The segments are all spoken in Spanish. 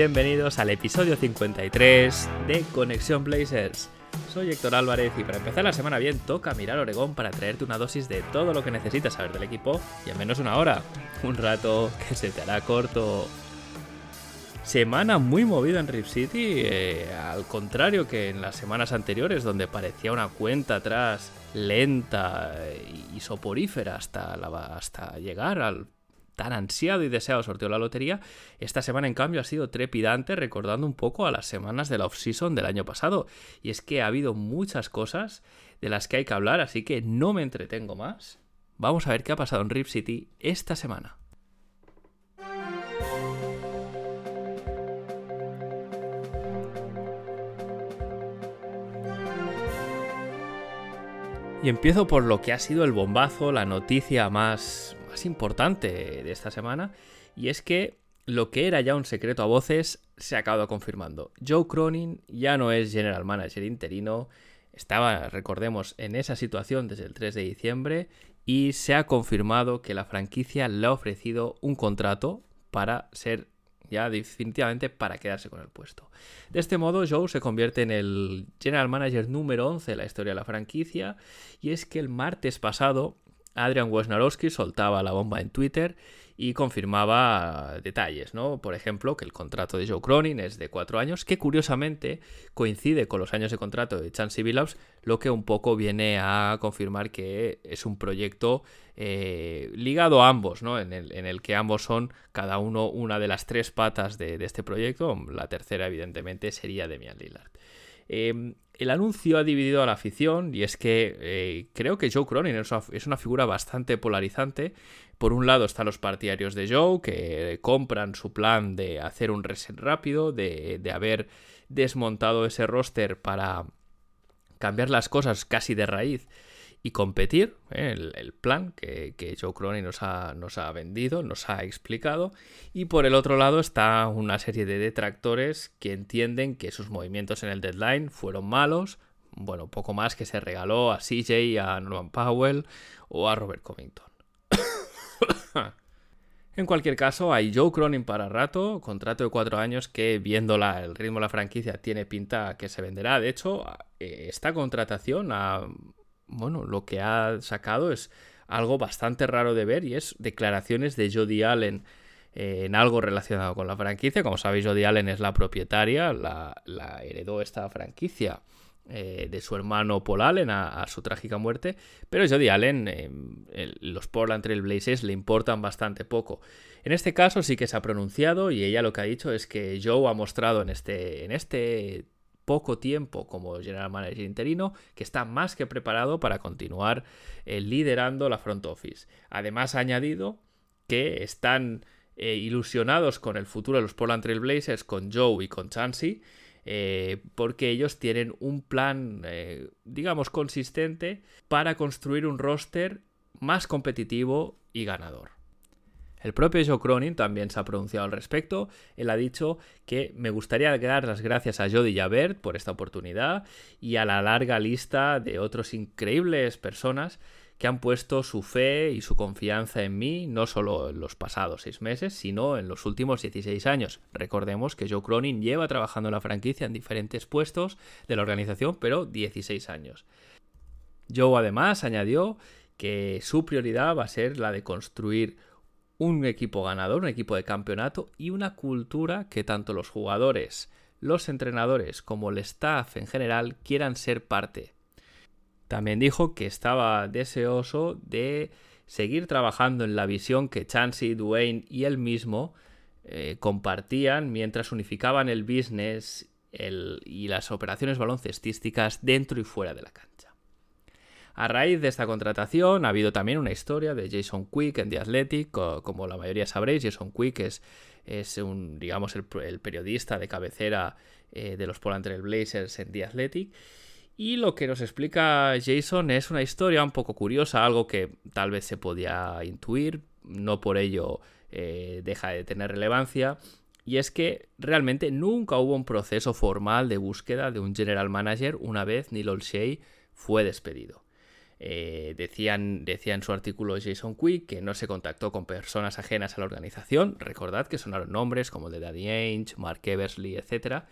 Bienvenidos al episodio 53 de Conexión Blazers. Soy Héctor Álvarez y para empezar la semana bien toca mirar Oregón para traerte una dosis de todo lo que necesitas saber del equipo y en menos una hora. Un rato que se te hará corto. Semana muy movida en Rip City, eh, al contrario que en las semanas anteriores donde parecía una cuenta atrás lenta y soporífera hasta, llegar al tan ansiado y deseado sorteo la lotería, esta semana en cambio ha sido trepidante recordando un poco a las semanas de la off-season del año pasado. Y es que ha habido muchas cosas de las que hay que hablar, así que no me entretengo más. Vamos a ver qué ha pasado en Rip City esta semana. Y empiezo por lo que ha sido el bombazo, la noticia más, más importante de esta semana, y es que lo que era ya un secreto a voces se ha acabado confirmando. Joe Cronin ya no es general manager interino, estaba, recordemos, en esa situación desde el 3 de diciembre y se ha confirmado que la franquicia le ha ofrecido un contrato para ser ya definitivamente para quedarse con el puesto. De este modo, Joe se convierte en el general manager número 11 de la historia de la franquicia y es que el martes pasado Adrian Wojnarowski soltaba la bomba en Twitter y confirmaba detalles, ¿no? Por ejemplo, que el contrato de Joe Cronin es de cuatro años, que curiosamente coincide con los años de contrato de Chansey Billups, lo que un poco viene a confirmar que es un proyecto eh, ligado a ambos, ¿no? En el, que ambos son cada uno una de las tres patas de, este proyecto. La tercera, evidentemente, sería Demian Lillard. Eh, el anuncio ha dividido a la afición y es que eh, creo que Joe Cronin es una, figura bastante polarizante. Por un lado están los partidarios de Joe que compran su plan de hacer un reset rápido, de, de haber desmontado ese roster para cambiar las cosas casi de raíz y competir, ¿eh? el, plan que, Joe Cronin nos ha, nos ha, vendido, nos ha explicado. Y por el otro lado está una serie de detractores que entienden que sus movimientos en el deadline fueron malos. Bueno, poco más que se regaló a CJ, a Norman Powell o a Robert Covington. En cualquier caso, hay Joe Cronin para rato, contrato de cuatro años que, viendo la, el ritmo de la franquicia, tiene pinta que se venderá. De hecho, esta contratación ha, bueno, lo que ha sacado es algo bastante raro de ver y es declaraciones de Jody Allen eh, en algo relacionado con la franquicia. Como sabéis, Jody Allen es la propietaria, la, heredó esta franquicia eh, de su hermano Paul Allen a, su trágica muerte, pero Jody Allen, eh, el, los Portland Trail Blazers le importan bastante poco. En este caso sí que se ha pronunciado y ella lo que ha dicho es que Joe ha mostrado en este, en este poco tiempo como general manager interino, que está más que preparado para continuar eh, liderando la front office. Además ha añadido que están eh, ilusionados con el futuro de los Portland Trail Blazers, con Joe y con Chansey, eh, porque ellos tienen un plan, digamos, consistente para construir un roster más competitivo y ganador. El propio Joe Cronin también se ha pronunciado al respecto. Él ha dicho que me gustaría dar las gracias a Jody Javert por esta oportunidad y a la larga lista de otras increíbles personas que han puesto su fe y su confianza en mí, no solo en los pasados seis meses, sino en los últimos 16 años. Recordemos que Joe Cronin lleva trabajando en la franquicia en diferentes puestos de la organización, pero 16 años. Joe además añadió que su prioridad va a ser la de construir un equipo ganador, un equipo de campeonato y una cultura que tanto los jugadores, los entrenadores como el staff en general quieran ser parte. También dijo que estaba deseoso de seguir trabajando en la visión que Chansey, Dwayne y él mismo eh, compartían mientras unificaban el business y las operaciones baloncestísticas dentro y fuera de la cancha. A raíz de esta contratación ha habido también una historia de Jason Quick en The Athletic, como la mayoría sabréis, Jason Quick es, es un, digamos, el, periodista de cabecera eh, de los Portland Trail Blazers en The Athletic. Y lo que nos explica Jason es una historia un poco curiosa, algo que tal vez se podía intuir, no por ello eh, deja de tener relevancia. Y es que realmente nunca hubo un proceso formal de búsqueda de un general manager una vez Neil Olshey fue despedido. Eh, decían, decía en su artículo Jason Quick que no se contactó con personas ajenas a la organización. Recordad que sonaron nombres como de Daddy Ainge, Mark Eversley, etc.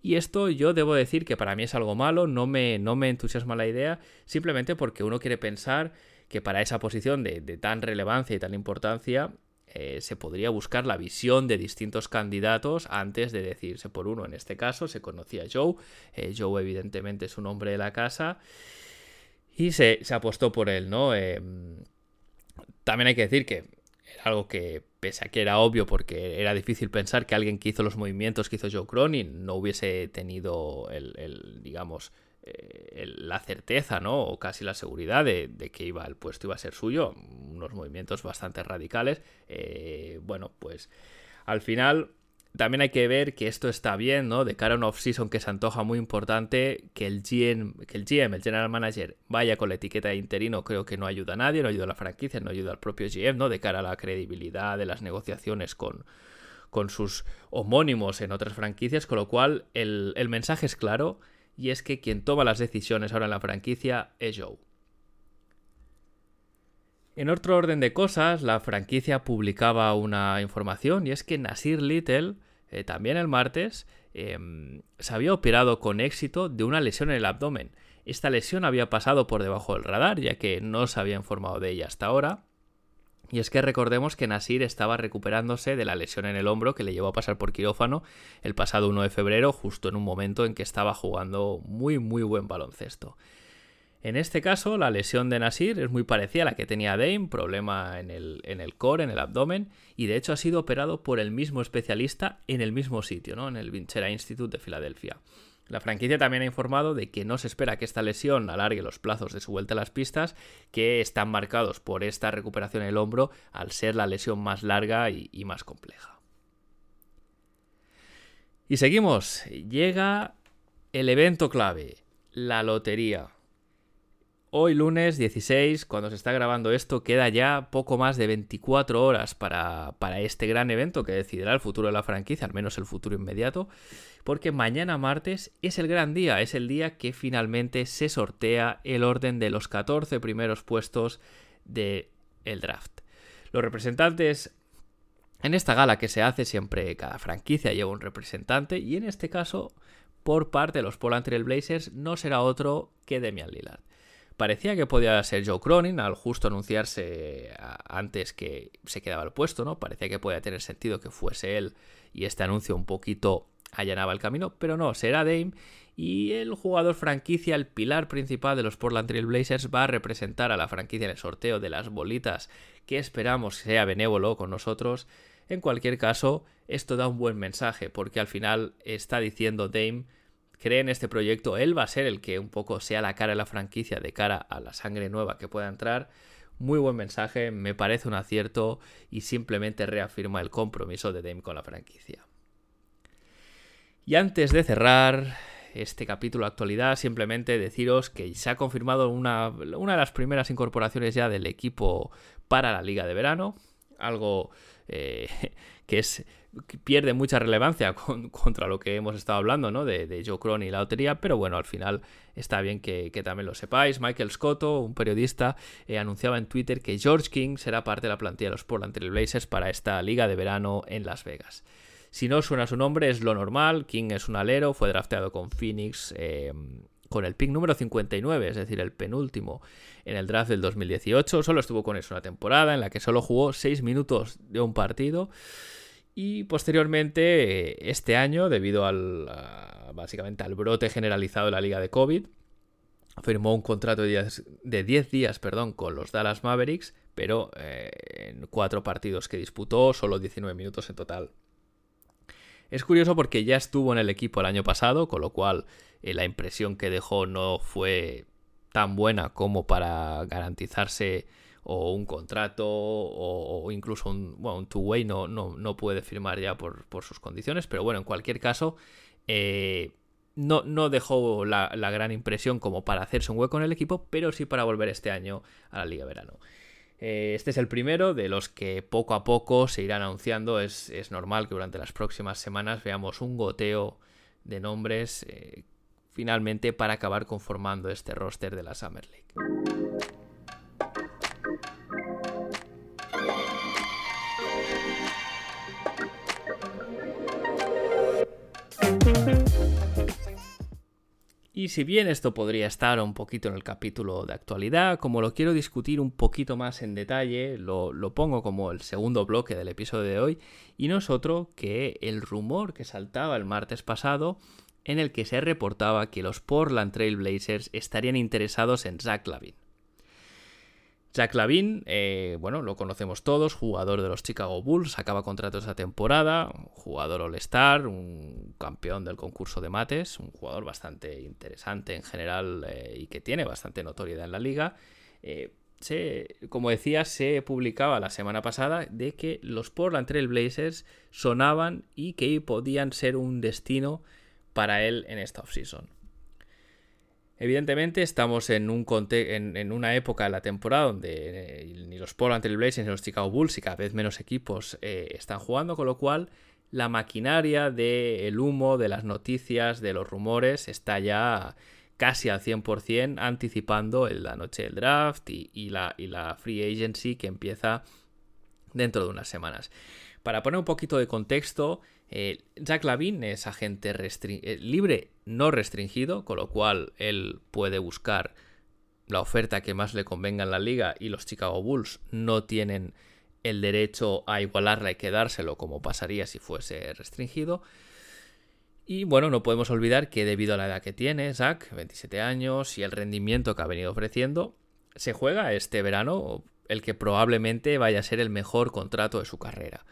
Y esto yo debo decir que para mí es algo malo, no me, no me entusiasma la idea, simplemente porque uno quiere pensar que para esa posición de, de tan relevancia y tan importancia eh, se podría buscar la visión de distintos candidatos antes de decirse por uno. En este caso se conocía Joe. Eh, Joe evidentemente es un hombre de la casa. Y se, apostó por él, ¿no? Eh, también hay que decir que era algo que, pese a que era obvio, porque era difícil pensar que alguien que hizo los movimientos que hizo Joe Cronin no hubiese tenido el digamos, eh, la certeza, ¿no? O casi la seguridad de, que iba el puesto iba a ser suyo. Unos movimientos bastante radicales. Eh, bueno, pues al final también hay que ver que esto está bien, ¿no? De cara a un off-season que se antoja muy importante, que el, GM, que el GM, el General Manager, vaya con la etiqueta de interino, creo que no ayuda a nadie, no ayuda a la franquicia, no ayuda al propio GM, ¿no? De cara a la credibilidad de las negociaciones con, con sus homónimos en otras franquicias, con lo cual el, el mensaje es claro y es que quien toma las decisiones ahora en la franquicia es Joe. En otro orden de cosas, la franquicia publicaba una información y es que Nasir Little, eh, también el martes, em, se había operado con éxito de una lesión en el abdomen. Esta lesión había pasado por debajo del radar, ya que no se había informado de ella hasta ahora, y es que recordemos que Nasir estaba recuperándose de la lesión en el hombro que le llevó a pasar por quirófano el pasado 1 de febrero, justo en un momento en que estaba jugando muy muy buen baloncesto. En este caso, la lesión de Nasir es muy parecida a la que tenía Dame, problema en el, en el core, en el abdomen, y de hecho ha sido operado por el mismo especialista en el mismo sitio, ¿no? en el Vincera Institute de Filadelfia. La franquicia también ha informado de que no se espera que esta lesión alargue los plazos de su vuelta a las pistas, que están marcados por esta recuperación en el hombro al ser la lesión más larga y más compleja. Y seguimos. Llega el evento clave, la lotería. Hoy lunes 16, cuando se está grabando esto, queda ya poco más de 24 horas para, este gran evento que decidirá el futuro de la franquicia, al menos el futuro inmediato, porque mañana martes es el gran día, es el día que finalmente se sortea el orden de los 14 primeros puestos del el draft. Los representantes en esta gala que se hace siempre cada franquicia lleva un representante y en este caso por parte de los Portland Trail Blazers no será otro que Demian Lillard. Parecía que podía ser Joe Cronin al justo anunciarse antes que se quedaba el puesto, ¿no? Parecía que podía tener sentido que fuese él y este anuncio un poquito allanaba el camino, pero no, será Dame y el jugador franquicia, el pilar principal de los Portland Trail Blazers, va a representar a la franquicia en el sorteo de las bolitas que esperamos sea benévolo con nosotros. En cualquier caso, esto da un buen mensaje porque al final está diciendo Dame cree en este proyecto, él va a ser el que un poco sea la cara de la franquicia de cara a la sangre nueva que pueda entrar. Muy buen mensaje, me parece un acierto y simplemente reafirma el compromiso de Dame con la franquicia. Y antes de cerrar este capítulo de actualidad, simplemente deciros que se ha confirmado una, una de las primeras incorporaciones ya del equipo para la liga de verano, algo eh, que es pierde mucha relevancia contra lo que hemos estado hablando, ¿no? De, Joe Cronin y la lotería, pero bueno, al final está bien que, también lo sepáis. Michael Scotto, un periodista, eh, anunciaba en Twitter que George King será parte de la plantilla de los Portland Trail Blazers para esta liga de verano en Las Vegas. Si no suena su nombre, es lo normal. King es un alero, fue drafteado con Phoenix. Eh, con el pick número 59, es decir, el penúltimo en el draft del 2018. Solo estuvo con eso una temporada en la que solo jugó 6 minutos de un partido. Y posteriormente, este año, debido al, básicamente al brote generalizado de la liga de COVID, firmó un contrato de 10, días perdón, con los Dallas Mavericks, pero eh, en cuatro partidos que disputó, solo 19 minutos en total. Es curioso porque ya estuvo en el equipo el año pasado, con lo cual eh, la impresión que dejó no fue tan buena como para garantizarse o un contrato o, incluso un, bueno, un two-way no, no, puede firmar ya por, sus condiciones, pero bueno, en cualquier caso, eh, no, no, dejó la, gran impresión como para hacerse un hueco en el equipo, pero sí para volver este año a la Liga Verano. Eh, este es el primero de los que poco a poco se irán anunciando. Es, normal que durante las próximas semanas veamos un goteo de nombres eh, finalmente para acabar conformando este roster de la Summer League. Y si bien esto podría estar un poquito en el capítulo de actualidad, como lo quiero discutir un poquito más en detalle, lo, pongo como el segundo bloque del episodio de hoy, y no es otro que el rumor que saltaba el martes pasado en el que se reportaba que los Portland Trail Blazers estarían interesados en Zach Lavin. Jack Lavin, eh, bueno, lo conocemos todos, jugador de los Chicago Bulls, acaba contrato esa temporada, jugador All-Star, un campeón del concurso de mates, un jugador bastante interesante en general eh, y que tiene bastante notoriedad en la liga. Eh, como decía, se publicaba la semana pasada de que los Portland Trail Blazers sonaban y que podían ser un destino para él en esta offseason. Evidentemente estamos en, un en, una época de la temporada donde eh, ni los Portland Trail Blazers ni los Chicago Bulls y cada vez menos equipos eh, están jugando, con lo cual la maquinaria del humo, de las noticias, de los rumores está ya casi al 100% anticipando la noche del draft y, la, y la free agency que empieza dentro de unas semanas. Para poner un poquito de contexto, eh, Jack Lavin es agente eh, libre no restringido, con lo cual él puede buscar la oferta que más le convenga en la liga y los Chicago Bulls no tienen el derecho a igualarla y quedárselo como pasaría si fuese restringido. Y bueno, no podemos olvidar que debido a la edad que tiene Zach, 27 años, y el rendimiento que ha venido ofreciendo, se juega este verano el que probablemente vaya a ser el mejor contrato de su carrera.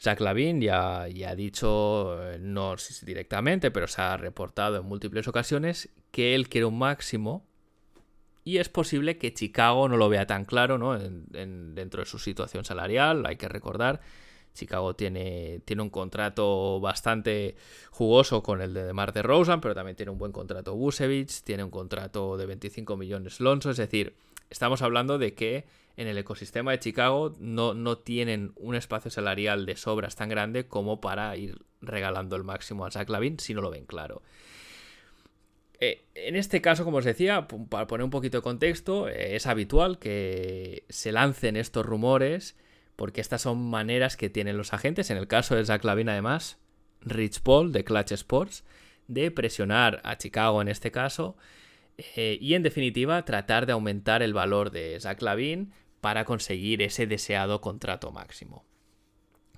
Zach Lavin ya, ha dicho, eh, no directamente, pero se ha reportado en múltiples ocasiones que él quiere un máximo y es posible que Chicago no lo vea tan claro ¿no? dentro de su situación salarial. Hay que recordar, Chicago tiene, tiene un contrato bastante jugoso con el de DeMar DeRozan, pero también tiene un buen contrato Busevich, tiene un contrato de 25 millones Lonzo, es decir, estamos hablando de que en el ecosistema de Chicago no, no tienen un espacio salarial de sobras tan grande como para ir regalando el máximo a Zach Lavin si no lo ven claro. Eh, en este caso, como os decía, para poner un poquito de contexto, eh, es habitual que se lancen estos rumores porque estas son maneras que tienen los agentes, en el caso de Zach Lavin además, Rich Paul de Clutch Sports, de presionar a Chicago en este caso eh, y en definitiva tratar de aumentar el valor de Zach Lavin para conseguir ese deseado contrato máximo.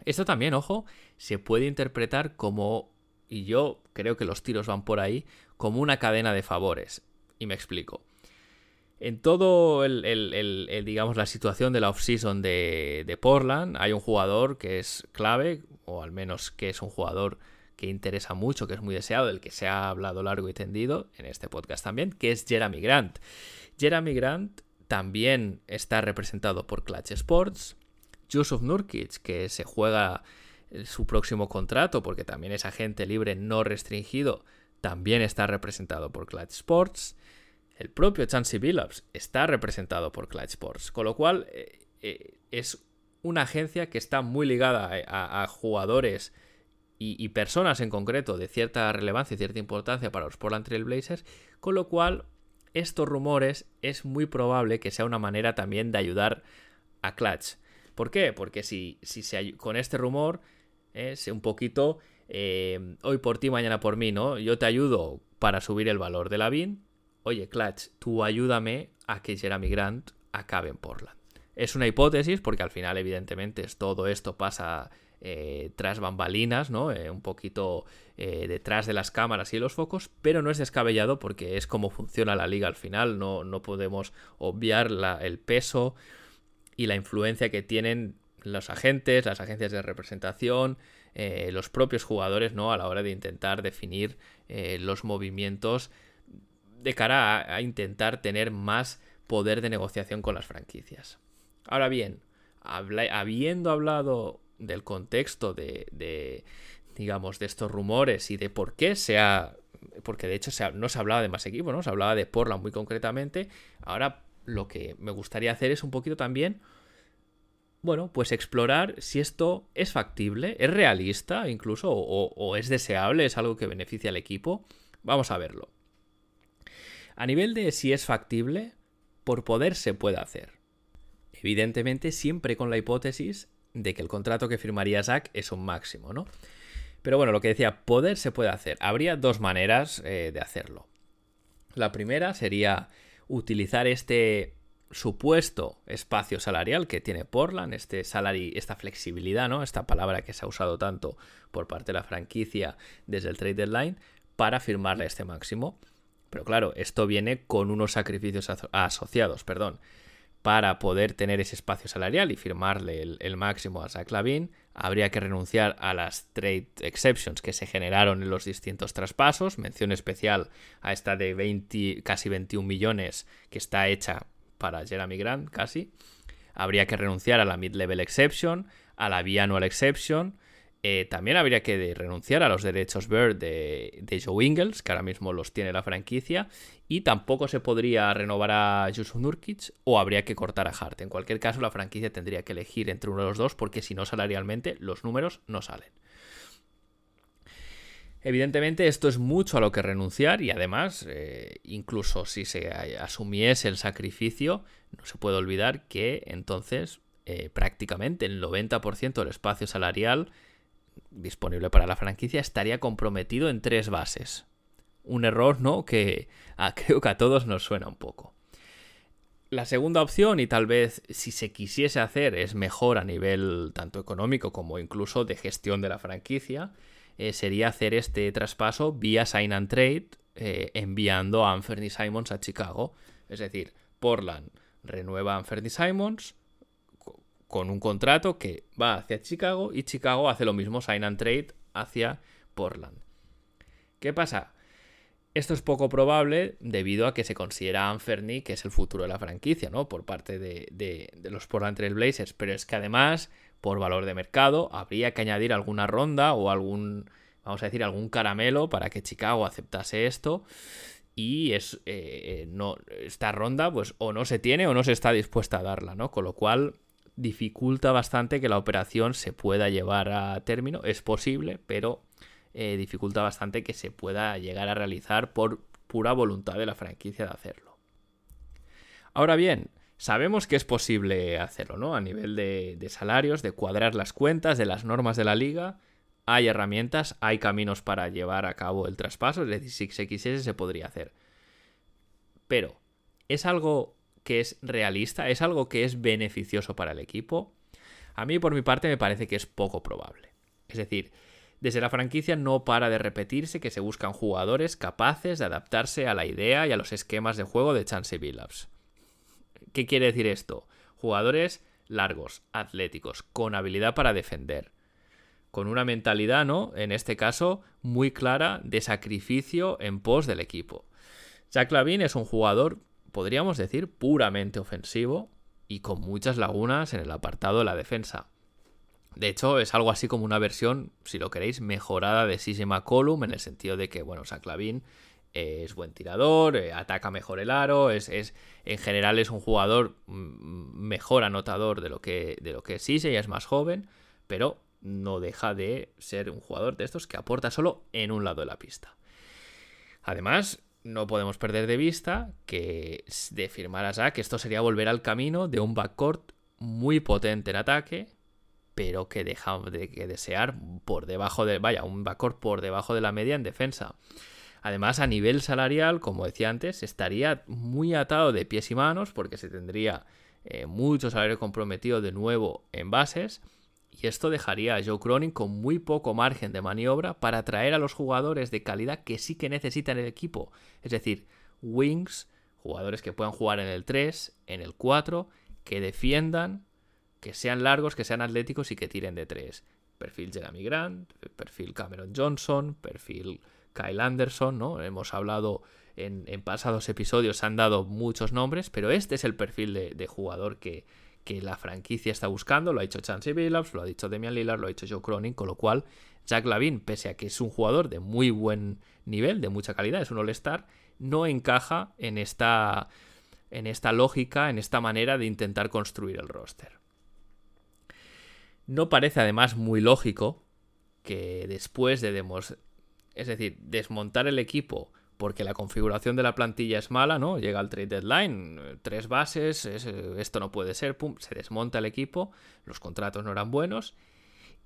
Esto también, ojo, se puede interpretar como, y yo creo que los tiros van por ahí, como una cadena de favores. Y me explico. En todo el, digamos, la situación de la offseason de, de Portland, hay un jugador que es clave, o al menos que es un jugador que interesa mucho, que es muy deseado, del que se ha hablado largo y tendido en este podcast también, que es Jeremy Grant. Jeremy Grant también está representado por Clutch Sports. Yusuf Nurkic, que se juega su próximo contrato porque también es agente libre no restringido, también está representado por Clutch Sports. El propio Chansey Billups está representado por Clutch Sports, con lo cual eh, eh, es una agencia que está muy ligada a, jugadores y, y, personas en concreto de cierta relevancia y cierta importancia para los Portland Trail Blazers, con lo cual estos rumores es muy probable que sea una manera también de ayudar a Clutch. ¿Por qué? Porque si, si se, con este rumor es un poquito eh, hoy por ti, mañana por mí, ¿no? Yo te ayudo para subir el valor de la BIN. Oye, Clutch, tú ayúdame a que Jeremy Grant acabe en Portland. Es una hipótesis porque al final, evidentemente, todo esto pasa eh, tras bambalinas, ¿no? Eh, un poquito eh, detrás de las cámaras y los focos, pero no es descabellado porque es como funciona la liga al final, no, no podemos obviar el peso y la influencia que tienen los agentes, las agencias de representación, los propios jugadores, ¿no? A la hora de intentar definir los movimientos de cara a, intentar tener más poder de negociación con las franquicias. Ahora bien, habiendo hablado del contexto de, digamos, de estos rumores y de por qué se ha, porque de hecho no se hablaba de más equipos, ¿no? Se hablaba de Portland muy concretamente. Ahora lo que me gustaría hacer es un poquito también, bueno, pues explorar si esto es factible, es realista incluso, o es deseable, es algo que beneficia al equipo. Vamos a verlo. A nivel de si es factible, por poder se puede hacer. Evidentemente, siempre con la hipótesis de que el contrato que firmaría Zack es un máximo, ¿no? Pero bueno, lo que decía, poder se puede hacer. Habría dos maneras eh, de hacerlo. La primera sería utilizar este supuesto espacio salarial que tiene Portland, este salary, esta flexibilidad, ¿no? Esta palabra que se ha usado tanto por parte de la franquicia desde el trade deadline, para firmarle este máximo. Pero claro, esto viene con unos sacrificios asociados, perdón. Para poder tener ese espacio salarial y firmarle el, máximo a Zach Lavin, habría que renunciar a las trade exceptions que se generaron en los distintos traspasos. Mención especial a esta de 20, casi 21 millones que está hecha para Jeremy Grant, casi. Habría que renunciar a la mid-level exception, a la biannual exception, eh, también habría que renunciar a los derechos Bird de, Joe Ingles, que ahora mismo los tiene la franquicia, y tampoco se podría renovar a Yusuf Nurkic o habría que cortar a Hart. En cualquier caso, la franquicia tendría que elegir entre uno de los dos porque si no salarialmente los números no salen. Evidentemente esto es mucho a lo que renunciar y además, eh, incluso si se asumiese el sacrificio, no se puede olvidar que entonces eh, prácticamente el 90% del espacio salarial disponible para la franquicia estaría comprometido en tres bases. Un error, ¿no? Que creo que a todos nos suena un poco. La segunda opción, y tal vez si se quisiese hacer, es mejor a nivel tanto económico como incluso de gestión de la franquicia, eh, sería hacer este traspaso vía sign and trade, eh, enviando a Anthony Simons a Chicago. Es decir, Portland renueva a Simons, con un contrato que va hacia Chicago y Chicago hace lo mismo, sign and trade, hacia Portland. ¿Qué pasa? Esto es poco probable debido a que se considera Anferny que es el futuro de la franquicia, ¿no? Por parte de, los Portland Trail Blazers. Pero es que además, por valor de mercado, habría que añadir alguna ronda o algún, vamos a decir, algún caramelo para que Chicago aceptase esto. Y es, eh, no, esta ronda, pues, o no se tiene o no se está dispuesta a darla, ¿no? Con lo cual, dificulta bastante que la operación se pueda llevar a término. Es posible, pero eh, dificulta bastante que se pueda llegar a realizar por pura voluntad de la franquicia de hacerlo. Ahora bien, sabemos que es posible hacerlo, ¿no? A nivel de, salarios, de cuadrar las cuentas, de las normas de la liga. Hay herramientas, hay caminos para llevar a cabo el traspaso, es decir, si se quisiese se podría hacer. Pero, ¿es algo que es realista, es algo que es beneficioso para el equipo, a mí por mi parte me parece que es poco probable. Es decir, desde la franquicia no para de repetirse que se buscan jugadores capaces de adaptarse a la idea y a los esquemas de juego de Chance Billups. ¿Qué quiere decir esto? Jugadores largos, atléticos, con habilidad para defender, con una mentalidad, ¿no? En este caso, muy clara de sacrificio en pos del equipo. Jack Lavin es un jugador podríamos decir, puramente ofensivo y con muchas lagunas en el apartado de la defensa. De hecho, es algo así como una versión, si lo queréis, mejorada de CJ McCollum, en el sentido de que, bueno, Saclavin es buen tirador, eh, ataca mejor el aro, es, es, en general es un jugador mm, mejor anotador de lo que, de lo que es CJ, es más joven, pero no deja de ser un jugador de estos que aporta solo en un lado de la pista. Además, no podemos perder de vista que de firmar a Zack esto sería volver al camino de un backcourt muy potente en ataque, pero que deja de que desear por debajo de, vaya, un backcourt por debajo de la media en defensa. Además, a nivel salarial, como decía antes, estaría muy atado de pies y manos porque se tendría eh, mucho salario comprometido de nuevo en bases y esto dejaría a Joe Cronin con muy poco margen de maniobra para atraer a los jugadores de calidad que sí que necesitan el equipo. Es decir, wings, jugadores que puedan jugar en el 3, en el 4, que defiendan, que sean largos, que sean atléticos y que tiren de 3. Perfil Jeremy Grant, perfil Cameron Johnson, perfil Kyle Anderson, ¿no? Hemos hablado en, pasados episodios se han dado muchos nombres, pero este es el perfil de, jugador que, la franquicia está buscando. Lo ha dicho Chancey Billups, lo ha dicho Demian Lillard, lo ha dicho Joe Cronin, con lo cual Jack Lavin, pese a que es un jugador de muy buen nivel, de mucha calidad, es un All-Star, no encaja en esta, en esta lógica, en esta manera de intentar construir el roster. No parece además muy lógico que después de demos, es decir, desmontar el equipo porque la configuración de la plantilla es mala, ¿no? Llega al trade deadline, tres bases, esto no puede ser, pum, se desmonta el equipo, los contratos no eran buenos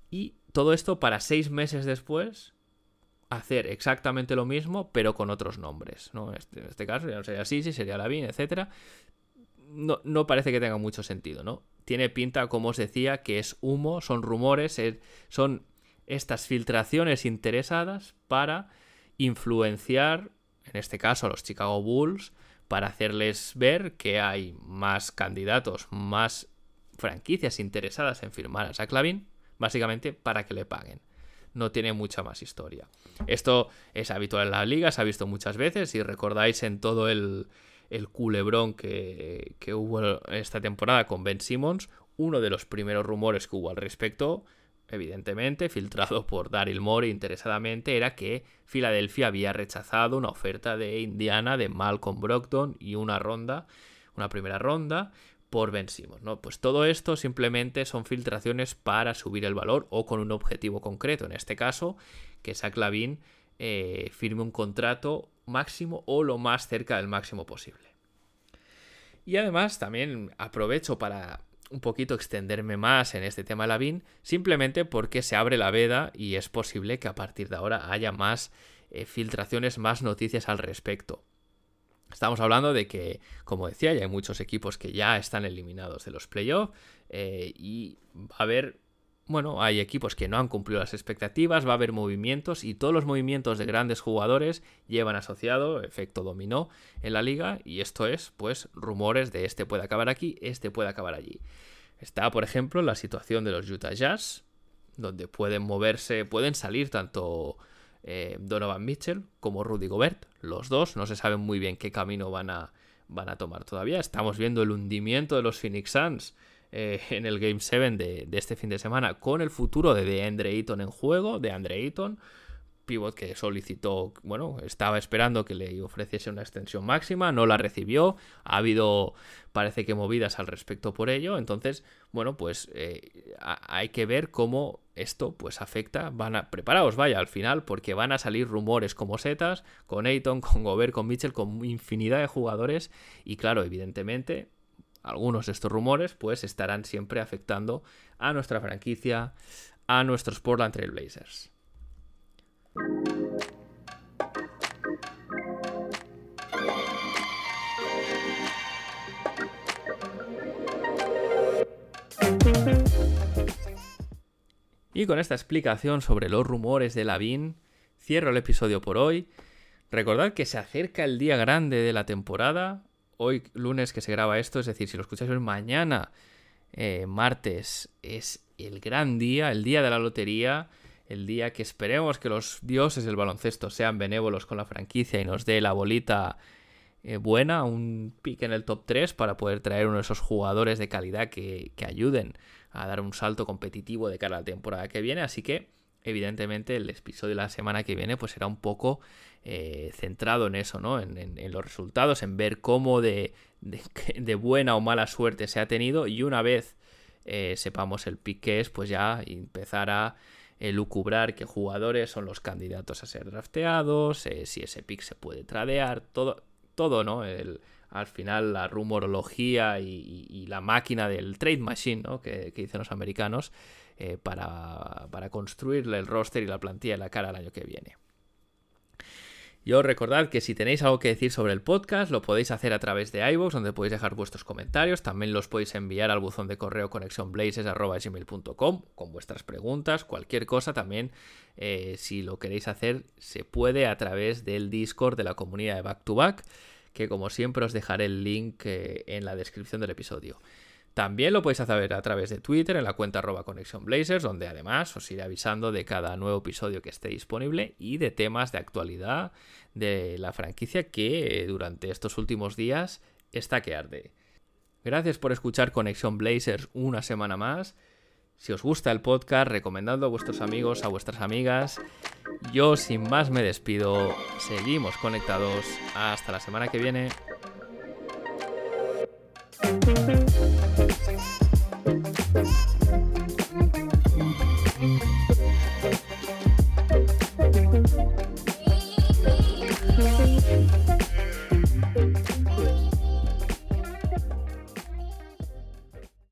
y todo esto para seis meses después hacer exactamente lo mismo, pero con otros nombres. ¿no? Este, en este caso ya no sería Sisi, sería Lavin, etc. No, no, parece que tenga mucho sentido, ¿no? Tiene pinta, como os decía, que es humo, son rumores, son estas filtraciones interesadas para influenciar, en este caso a los Chicago Bulls, para hacerles ver que hay más candidatos, más franquicias interesadas en firmar a Zach básicamente para que le paguen no tiene mucha más historia. Esto es habitual en la liga, se ha visto muchas veces. Si recordáis en todo el, culebrón que, que, hubo esta temporada con Ben Simmons, uno de los primeros rumores que hubo al respecto, evidentemente, filtrado por Daryl Morey interesadamente, era que Filadelfia había rechazado una oferta de Indiana de Malcolm Brogdon y una ronda, una primera ronda, por vencimos, ¿no? Pues todo esto simplemente son filtraciones para subir el valor o con un objetivo concreto. En este caso, que Zach Lavin eh, firme un contrato máximo o lo más cerca del máximo posible. Y además también aprovecho para un poquito extenderme más en este tema de Lavin, simplemente porque se abre la veda y es posible que a partir de ahora haya más eh, filtraciones, más noticias al respecto. Estamos hablando de que, como decía, ya hay muchos equipos que ya están eliminados de los playoffs eh, y va a haber, bueno, hay equipos que no han cumplido las expectativas, va a haber movimientos y todos los movimientos de grandes jugadores llevan asociado efecto dominó en la liga y esto es, pues, rumores de este puede acabar aquí, este puede acabar allí. Está, por ejemplo, la situación de los Utah Jazz, donde pueden moverse, pueden salir tanto eh, Donovan Mitchell como Rudy Gobert. Los dos no se saben muy bien qué camino van a, van a tomar todavía. Estamos viendo el hundimiento de los Phoenix Suns eh, en el Game 7 de, de, este fin de semana con el futuro de DeAndre Ayton en juego. DeAndre Ayton pivot que solicitó, bueno, estaba esperando que le ofreciese una extensión máxima, no la recibió, ha habido, parece que movidas al respecto por ello, entonces, bueno, pues eh, hay que ver cómo esto pues afecta, van a, preparaos, vaya, al final, porque van a salir rumores como setas, con Ayton, con Gobert, con Mitchell, con infinidad de jugadores, y claro, evidentemente, algunos de estos rumores pues estarán siempre afectando a nuestra franquicia, a nuestros Portland Trail Blazers. Y con esta explicación sobre los rumores de Lavín, cierro el episodio por hoy. Recordad que se acerca el día grande de la temporada. Hoy, lunes que se graba esto, es decir, si lo escucháis hoy mañana, eh, martes, es el gran día, el día de la lotería el día que esperemos que los dioses del baloncesto sean benévolos con la franquicia y nos dé la bolita eh, buena, un pick en el top 3 para poder traer uno de esos jugadores de calidad que, ayuden a dar un salto competitivo de cara a la temporada que viene. Así que, evidentemente, el episodio de la semana que viene pues será un poco eh, centrado en eso, ¿no? En, los resultados, en ver cómo de, de, buena o mala suerte se ha tenido y una vez eh, sepamos el pick que es, pues ya empezar a lucubrar qué jugadores son los candidatos a ser drafteados, eh, si ese pick se puede tradear, todo, todo ¿no? El, al final la rumorología y, la máquina del trade machine ¿no? que, dicen los americanos eh, para, construirle el roster y la plantilla de la cara al año que viene. Yo recordad que si tenéis algo que decir sobre el podcast, lo podéis hacer a través de iVoox, donde podéis dejar vuestros comentarios. También los podéis enviar al buzón de correo conexionblazes.com con vuestras preguntas, cualquier cosa. También, eh, si lo queréis hacer, se puede a través del Discord de la comunidad de Back to Back, que como siempre os dejaré el link eh, en la descripción del episodio. También lo podéis hacer a través de Twitter en la cuenta arroba Blazers, donde además os iré avisando de cada nuevo episodio que esté disponible y de temas de actualidad de la franquicia que durante estos últimos días está que arde. Gracias por escuchar Conexión Blazers una semana más. Si os gusta el podcast, recomendadlo a vuestros amigos, a vuestras amigas. Yo sin más me despido. Seguimos conectados. Hasta la semana que viene.